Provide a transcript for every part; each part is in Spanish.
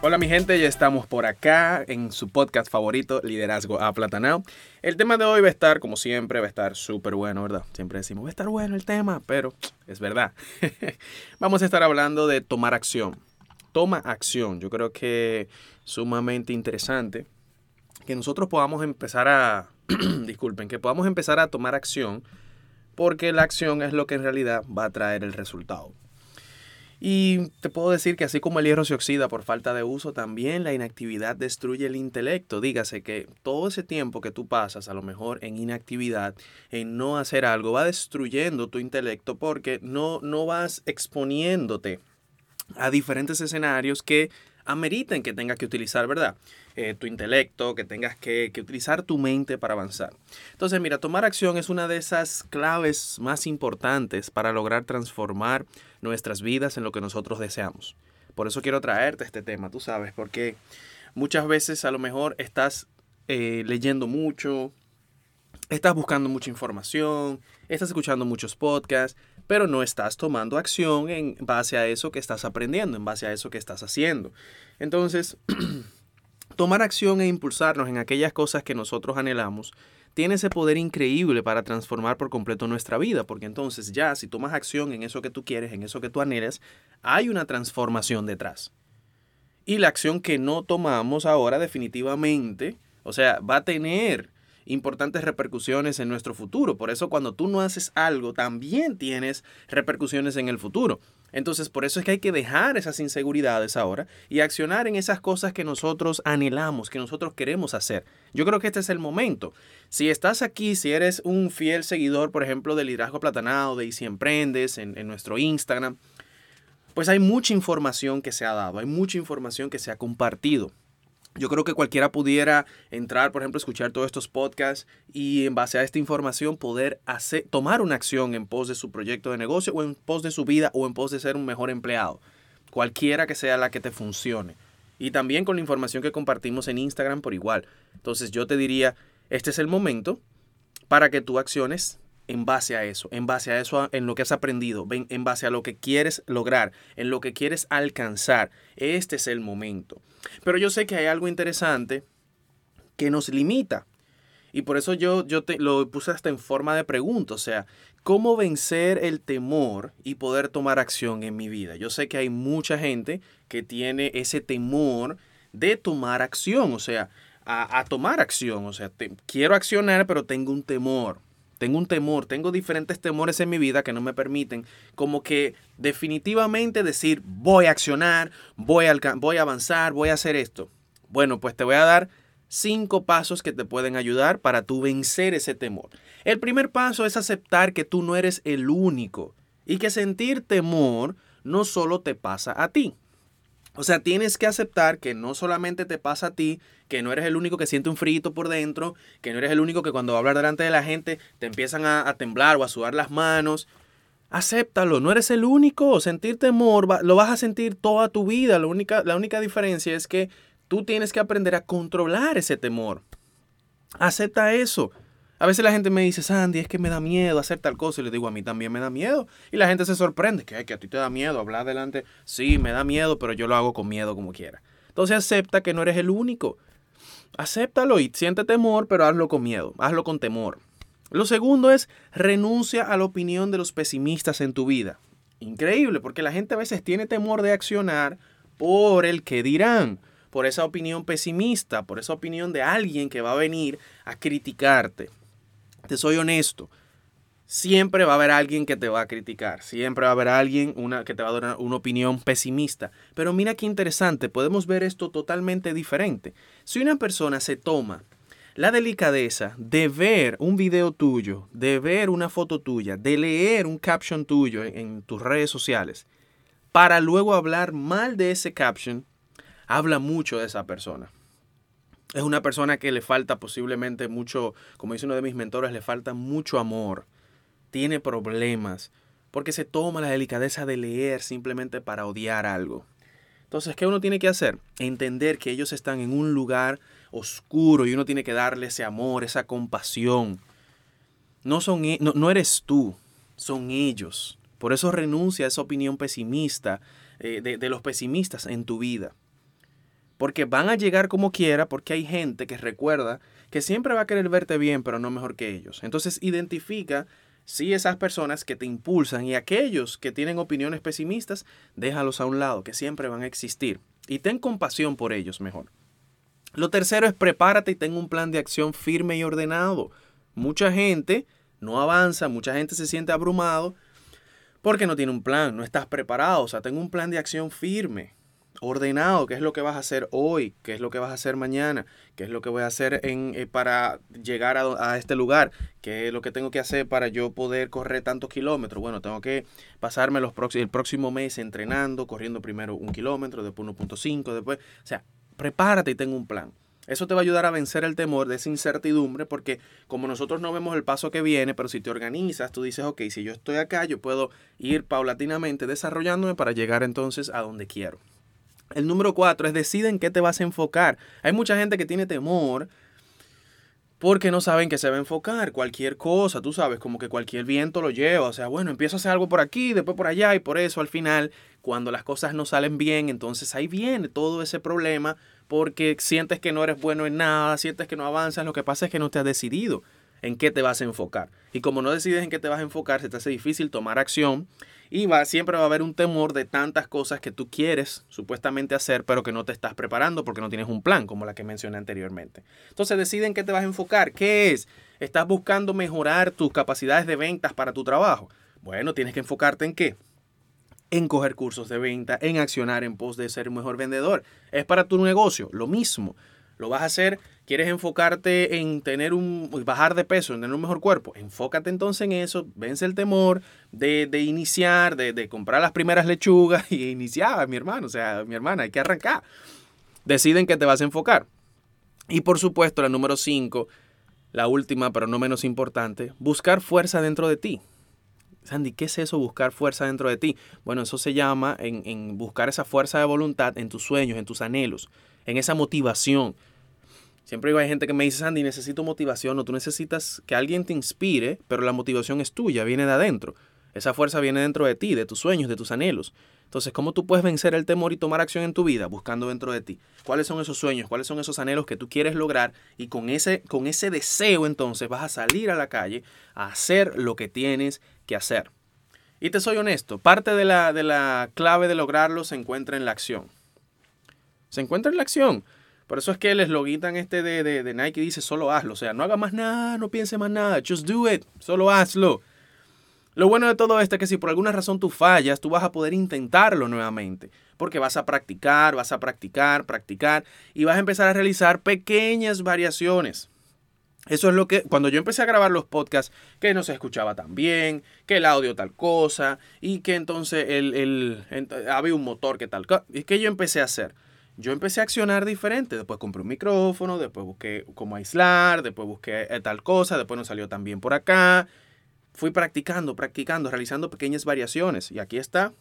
Hola mi gente, ya estamos por acá en su podcast favorito, Liderazgo a Platanao. El tema de hoy va a estar, como siempre, va a estar súper bueno, ¿verdad? Siempre decimos, va a estar bueno el tema, pero es verdad. Vamos a estar hablando de tomar acción. Toma acción. Yo creo que sumamente interesante que nosotros podamos empezar a, disculpen, que podamos empezar a tomar acción porque la acción es lo que en realidad va a traer el resultado. Y te puedo decir que así como el hierro se oxida por falta de uso, también la inactividad destruye el intelecto. Dígase que todo ese tiempo que tú pasas a lo mejor en inactividad, en no hacer algo, va destruyendo tu intelecto porque no, no vas exponiéndote a diferentes escenarios que ameriten que tengas que utilizar, ¿verdad? Eh, tu intelecto, que tengas que, utilizar tu mente para avanzar. Entonces, mira, tomar acción es una de esas claves más importantes para lograr transformar nuestras vidas en lo que nosotros deseamos. Por eso quiero traerte este tema, tú sabes, porque muchas veces a lo mejor estás eh, leyendo mucho, estás buscando mucha información, estás escuchando muchos podcasts, pero no estás tomando acción en base a eso que estás aprendiendo, en base a eso que estás haciendo. Entonces, tomar acción e impulsarnos en aquellas cosas que nosotros anhelamos tiene ese poder increíble para transformar por completo nuestra vida, porque entonces ya si tomas acción en eso que tú quieres, en eso que tú anhelas, hay una transformación detrás. Y la acción que no tomamos ahora definitivamente, o sea, va a tener importantes repercusiones en nuestro futuro. Por eso cuando tú no haces algo, también tienes repercusiones en el futuro. Entonces, por eso es que hay que dejar esas inseguridades ahora y accionar en esas cosas que nosotros anhelamos, que nosotros queremos hacer. Yo creo que este es el momento. Si estás aquí, si eres un fiel seguidor, por ejemplo, del liderazgo platanado, de Y si emprendes en, en nuestro Instagram, pues hay mucha información que se ha dado, hay mucha información que se ha compartido. Yo creo que cualquiera pudiera entrar, por ejemplo, escuchar todos estos podcasts y en base a esta información poder hacer, tomar una acción en pos de su proyecto de negocio o en pos de su vida o en pos de ser un mejor empleado. Cualquiera que sea la que te funcione. Y también con la información que compartimos en Instagram por igual. Entonces yo te diría, este es el momento para que tú acciones en base a eso, en base a eso, en lo que has aprendido, en base a lo que quieres lograr, en lo que quieres alcanzar. Este es el momento. Pero yo sé que hay algo interesante que nos limita. Y por eso yo, yo te, lo puse hasta en forma de pregunta, o sea, ¿cómo vencer el temor y poder tomar acción en mi vida? Yo sé que hay mucha gente que tiene ese temor de tomar acción, o sea, a, tomar acción, o sea, quiero accionar, pero tengo un temor. Tengo un temor, tengo diferentes temores en mi vida que no me permiten como que definitivamente decir voy a accionar, voy a, voy a avanzar, voy a hacer esto. Bueno, pues te voy a dar cinco pasos que te pueden ayudar para tú vencer ese temor. El primer paso es aceptar que tú no eres el único y que sentir temor no solo te pasa a ti. O sea, tienes que aceptar que no solamente te pasa a ti, que no eres el único que siente un frito por dentro, que no eres el único que cuando va a hablar delante de la gente te empiezan a, temblar o a sudar las manos. Acéptalo, no eres el único. Sentir temor lo vas a sentir toda tu vida. La única, la única diferencia es que tú tienes que aprender a controlar ese temor. Acepta eso. A veces la gente me dice, Sandy, es que me da miedo hacer tal cosa. Y le digo, a mí también me da miedo. Y la gente se sorprende, que, que a ti te da miedo hablar delante. Sí, me da miedo, pero yo lo hago con miedo como quiera. Entonces acepta que no eres el único. Acéptalo y siente temor, pero hazlo con miedo, hazlo con temor. Lo segundo es renuncia a la opinión de los pesimistas en tu vida. Increíble, porque la gente a veces tiene temor de accionar por el que dirán, por esa opinión pesimista, por esa opinión de alguien que va a venir a criticarte te soy honesto, siempre va a haber alguien que te va a criticar, siempre va a haber alguien una, que te va a dar una, opinión pesimista. Pero mira qué interesante, podemos ver esto totalmente diferente. Si una persona se toma la delicadeza de ver un video tuyo, de ver una foto tuya, de leer un caption tuyo en, en tus redes sociales, para luego hablar mal de ese caption, habla mucho de esa persona. Es una persona que le falta posiblemente mucho, como dice uno de mis mentores, le falta mucho amor, tiene problemas, porque se toma la delicadeza de leer simplemente para odiar algo. Entonces, ¿qué uno tiene que hacer? Entender que ellos están en un lugar oscuro y uno tiene que darle ese amor, esa compasión. No, son, e, no, eres tú, son ellos. Por eso renuncia a esa opinión pesimista eh, de, de los pesimistas en tu vida. Porque van a llegar como quiera, porque hay gente que recuerda que siempre va a querer verte bien, pero no mejor que ellos. Entonces identifica si esas personas que te impulsan y aquellos que tienen opiniones pesimistas, déjalos a un lado, que siempre van a existir. Y ten compasión por ellos mejor. Lo tercero es prepárate y ten un plan de acción firme y ordenado. Mucha gente no avanza, mucha gente se siente abrumado porque no tiene un plan, no estás preparado. O sea, ten un plan de acción firme ordenado, qué es lo que vas a hacer hoy, qué es lo que vas a hacer mañana, qué es lo que voy a hacer en, eh, para llegar a, este lugar, qué es lo que tengo que hacer para yo poder correr tantos kilómetros. Bueno, tengo que pasarme los el próximo mes entrenando, corriendo primero un kilómetro, después 1.5, después, o sea, prepárate y tengo un plan. Eso te va a ayudar a vencer el temor de esa incertidumbre porque como nosotros no vemos el paso que viene, pero si te organizas, tú dices, ok, si yo estoy acá, yo puedo ir paulatinamente desarrollándome para llegar entonces a donde quiero. El número cuatro es decide en qué te vas a enfocar. Hay mucha gente que tiene temor porque no saben qué se va a enfocar. Cualquier cosa, tú sabes, como que cualquier viento lo lleva. O sea, bueno, empiezo a hacer algo por aquí, después por allá, y por eso al final, cuando las cosas no salen bien, entonces ahí viene todo ese problema porque sientes que no eres bueno en nada, sientes que no avanzas. Lo que pasa es que no te has decidido en qué te vas a enfocar. Y como no decides en qué te vas a enfocar, se te hace difícil tomar acción y va, siempre va a haber un temor de tantas cosas que tú quieres supuestamente hacer, pero que no te estás preparando porque no tienes un plan, como la que mencioné anteriormente. Entonces decide en qué te vas a enfocar. ¿Qué es? ¿Estás buscando mejorar tus capacidades de ventas para tu trabajo? Bueno, tienes que enfocarte en qué? En coger cursos de venta, en accionar en pos de ser un mejor vendedor. Es para tu negocio, lo mismo. Lo vas a hacer quieres enfocarte en tener un, bajar de peso, en tener un mejor cuerpo, enfócate entonces en eso, vence el temor de, iniciar, de, comprar las primeras lechugas y iniciar, mi hermano, o sea, mi hermana, hay que arrancar. Deciden que te vas a enfocar. Y por supuesto, la número 5, la última, pero no menos importante, buscar fuerza dentro de ti. Sandy, ¿qué es eso buscar fuerza dentro de ti? Bueno, eso se llama en, buscar esa fuerza de voluntad en tus sueños, en tus anhelos, en esa motivación Siempre hay gente que me dice, Sandy, necesito motivación o tú necesitas que alguien te inspire, pero la motivación es tuya, viene de adentro. Esa fuerza viene dentro de ti, de tus sueños, de tus anhelos. Entonces, ¿cómo tú puedes vencer el temor y tomar acción en tu vida? Buscando dentro de ti. ¿Cuáles son esos sueños? ¿Cuáles son esos anhelos que tú quieres lograr? Y con ese, con ese deseo entonces vas a salir a la calle a hacer lo que tienes que hacer. Y te soy honesto, parte de la, de la clave de lograrlo se encuentra en la acción. Se encuentra en la acción. Por eso es que el eslogan este de, de, Nike dice solo hazlo. O sea, no haga más nada, no piense más nada. Just do it. Solo hazlo. Lo bueno de todo esto es que si por alguna razón tú fallas, tú vas a poder intentarlo nuevamente. Porque vas a practicar, vas a practicar, practicar y vas a empezar a realizar pequeñas variaciones. Eso es lo que, cuando yo empecé a grabar los podcasts, que no se escuchaba tan bien, que el audio tal cosa, y que entonces el, el, había un motor que tal cosa. Es que yo empecé a hacer yo empecé a accionar diferente. Después compré un micrófono, después busqué cómo aislar, después busqué eh, tal cosa, después no salió tan bien por acá. Fui practicando, practicando, realizando pequeñas variaciones. Y aquí está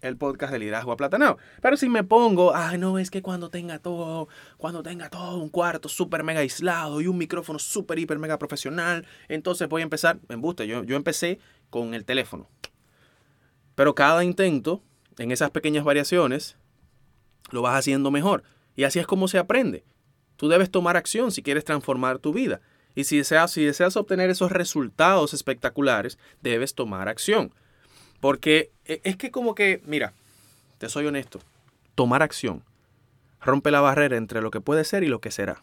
el podcast de liderazgo aplatanado. Pero si me pongo, ay, no, es que cuando tenga todo, cuando tenga todo un cuarto súper mega aislado y un micrófono súper, hiper, mega profesional, entonces voy a empezar, en buste, yo, yo empecé con el teléfono. Pero cada intento, en esas pequeñas variaciones, lo vas haciendo mejor. Y así es como se aprende. Tú debes tomar acción si quieres transformar tu vida. Y si deseas, si deseas obtener esos resultados espectaculares, debes tomar acción. Porque e, es que como que, mira, te soy honesto, tomar acción rompe la barrera entre lo que puede ser y lo que será.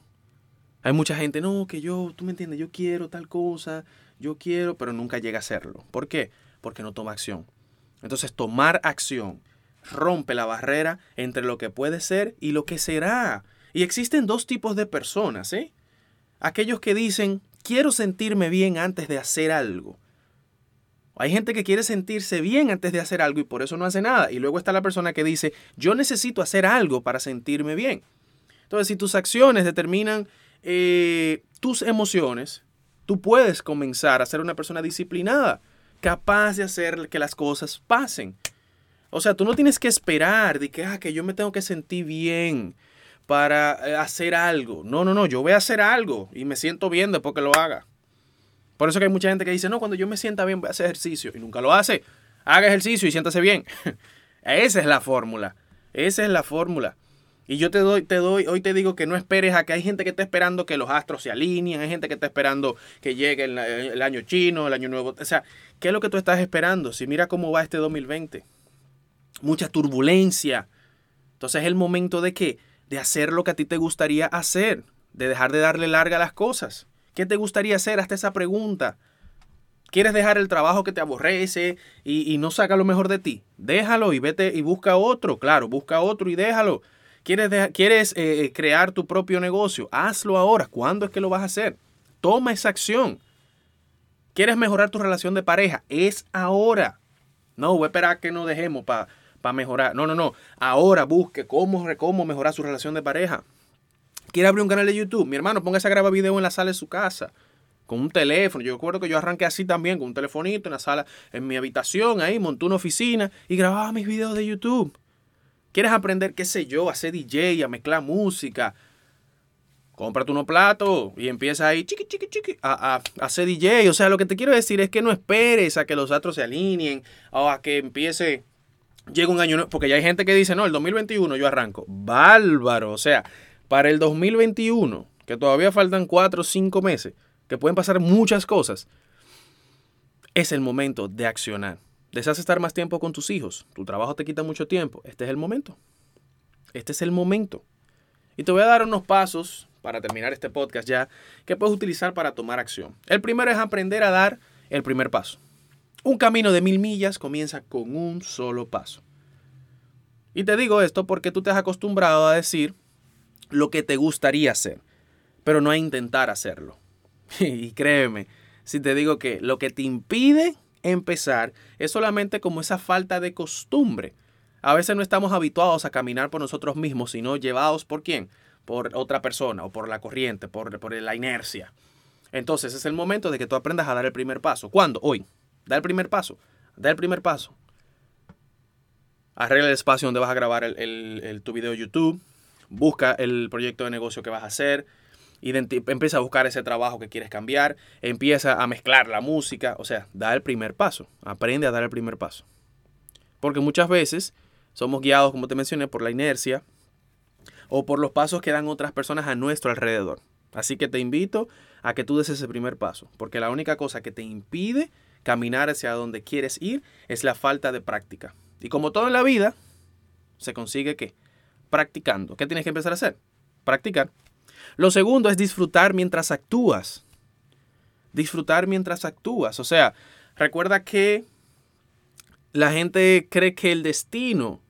Hay mucha gente, no, que yo, tú me entiendes, yo quiero tal cosa, yo quiero, pero nunca llega a hacerlo. ¿Por qué? Porque no toma acción. Entonces, tomar acción rompe la barrera entre lo que puede ser y lo que será. Y existen dos tipos de personas, ¿eh? Aquellos que dicen, quiero sentirme bien antes de hacer algo. Hay gente que quiere sentirse bien antes de hacer algo y por eso no hace nada. Y luego está la persona que dice, yo necesito hacer algo para sentirme bien. Entonces, si tus acciones determinan eh, tus emociones, tú puedes comenzar a ser una persona disciplinada, capaz de hacer que las cosas pasen. O sea, tú no tienes que esperar de que, ah, que yo me tengo que sentir bien para eh, hacer algo. No, no, no, yo voy a hacer algo y me siento bien después que lo haga. Por eso que hay mucha gente que dice, no, cuando yo me sienta bien voy a hacer ejercicio y nunca lo hace. Haga ejercicio y siéntase bien. Esa es la fórmula. Esa es la fórmula. Y yo te doy, te doy, hoy te digo que no esperes a que hay gente que está esperando que los astros se alineen, hay gente que está esperando que llegue el, el, año chino, el año nuevo. O sea, ¿qué es lo que tú estás esperando? Si mira cómo va este 2020. Mucha turbulencia. Entonces es el momento de qué? De hacer lo que a ti te gustaría hacer, de dejar de darle larga a las cosas. ¿Qué te gustaría hacer? Hasta esa pregunta. ¿Quieres dejar el trabajo que te aborrece y, no saca lo mejor de ti? Déjalo y vete y busca otro. Claro, busca otro y déjalo. ¿Quieres, quieres eh, eh, crear tu propio negocio? Hazlo ahora. ¿Cuándo es que lo vas a hacer? Toma esa acción. ¿Quieres mejorar tu relación de pareja? Es ahora. No, voy a esperar que nos dejemos para mejorar. No, no, no. Ahora busque cómo, cómo mejorar su relación de pareja quiere abrir un canal de YouTube, mi hermano, póngase a grabar video en la sala de su casa. Con un teléfono. Yo recuerdo que yo arranqué así también, con un telefonito en la sala, en mi habitación, ahí, monté una oficina y grababa mis videos de YouTube. ¿Quieres aprender, qué sé yo, a hacer DJ, a mezclar música? Cómprate unos platos y empieza ahí, chiqui, chiqui, chiqui, a, a, a, hacer DJ. O sea, lo que te quiero decir es que no esperes a que los astros se alineen o a que empiece, llegue un año, porque ya hay gente que dice, no, el 2021 yo arranco. Bárbaro, o sea, para el 2021, que todavía faltan 4 o 5 meses, que pueden pasar muchas cosas, es el momento de accionar. Deseas estar más tiempo con tus hijos, tu trabajo te quita mucho tiempo, este es el momento. Este es el momento. Y te voy a dar unos pasos para terminar este podcast ya que puedes utilizar para tomar acción. El primero es aprender a dar el primer paso. Un camino de mil millas comienza con un solo paso. Y te digo esto porque tú te has acostumbrado a decir, lo que te gustaría hacer, pero no a intentar hacerlo. y créeme, si te digo que lo que te impide empezar es solamente como esa falta de costumbre. A veces no estamos habituados a caminar por nosotros mismos, sino llevados por quién? Por otra persona o por la corriente, por, por la inercia. Entonces es el momento de que tú aprendas a dar el primer paso. ¿Cuándo? Hoy. Da el primer paso. Da el primer paso. Arregla el espacio donde vas a grabar tu video de YouTube busca el proyecto de negocio que vas a hacer, empieza a buscar ese trabajo que quieres cambiar, empieza a mezclar la música, o sea, da el primer paso, aprende a dar el primer paso. Porque muchas veces somos guiados, como te mencioné, por la inercia o por los pasos que dan otras personas a nuestro alrededor. Así que te invito a que tú des ese primer paso, porque la única cosa que te impide caminar hacia donde quieres ir es la falta de práctica. Y como todo en la vida, se consigue que practicando. ¿Qué tienes que empezar a hacer? Practicar. Lo segundo es disfrutar mientras actúas. Disfrutar mientras actúas. O sea, recuerda que la gente cree que el destino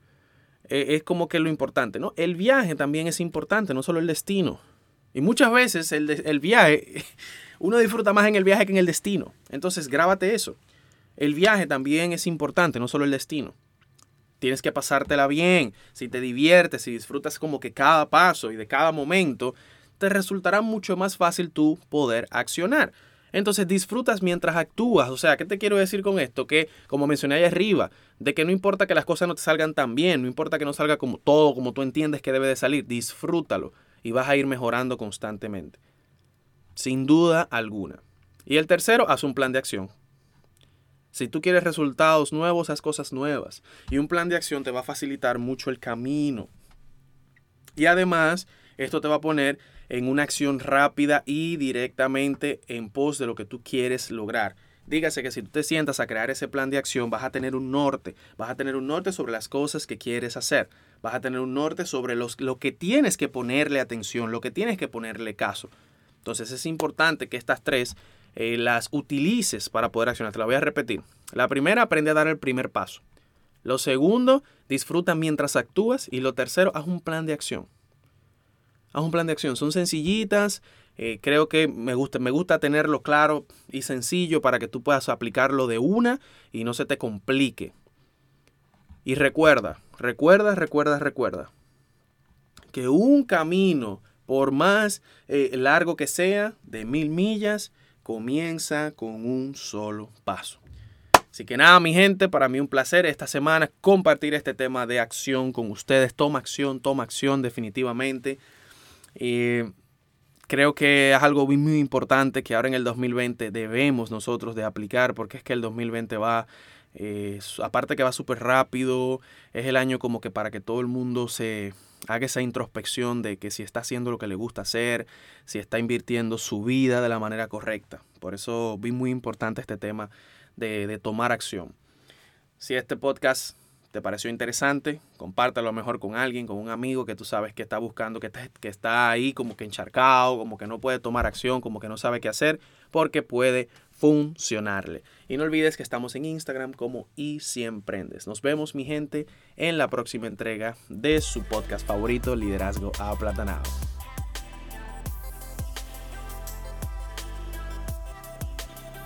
eh, es como que lo importante, ¿no? El viaje también es importante, no solo el destino. Y muchas veces el, el viaje, uno disfruta más en el viaje que en el destino. Entonces, grábate eso. El viaje también es importante, no solo el destino. Tienes que pasártela bien. Si te diviertes, si disfrutas como que cada paso y de cada momento, te resultará mucho más fácil tú poder accionar. Entonces disfrutas mientras actúas. O sea, ¿qué te quiero decir con esto? Que, como mencioné ahí arriba, de que no importa que las cosas no te salgan tan bien, no importa que no salga como todo, como tú entiendes que debe de salir, disfrútalo y vas a ir mejorando constantemente. Sin duda alguna. Y el tercero, haz un plan de acción. Si tú quieres resultados nuevos, haz cosas nuevas. Y un plan de acción te va a facilitar mucho el camino. Y además, esto te va a poner en una acción rápida y directamente en pos de lo que tú quieres lograr. Dígase que si tú te sientas a crear ese plan de acción, vas a tener un norte, vas a tener un norte sobre las cosas que quieres hacer, vas a tener un norte sobre los, lo que tienes que ponerle atención, lo que tienes que ponerle caso. Entonces es importante que estas tres eh, las utilices para poder accionar. Te la voy a repetir. La primera, aprende a dar el primer paso. Lo segundo, disfruta mientras actúas. Y lo tercero, haz un plan de acción. haz un plan de acción. Son sencillitas. Eh, creo que me gusta, me gusta tenerlo claro y sencillo para que tú puedas aplicarlo de una y no se te complique. Y recuerda, recuerda, recuerda, recuerda que un camino, por más eh, largo que sea, de mil millas, comienza con un solo paso. Así que nada, mi gente, para mí un placer esta semana compartir este tema de acción con ustedes. Toma acción, toma acción definitivamente. creo que es algo muy, muy importante que ahora en el 2020 debemos nosotros de aplicar porque es que el 2020 va, eh, aparte que va súper rápido, es el año como que para que todo el mundo se haga esa introspección de que si está haciendo lo que le gusta hacer, si está invirtiendo su vida de la manera correcta. Por eso vi muy importante este tema de, tomar acción. Si este podcast te pareció interesante, compártelo mejor con alguien, con un amigo que tú sabes que está buscando, que está, que está ahí como que encharcado, como que no puede tomar acción, como que no sabe qué hacer, porque puede funcionarle. Y no olvides que estamos en Instagram como y emprendes. Nos vemos mi gente en la próxima entrega de su podcast favorito, Liderazgo Aplatanado.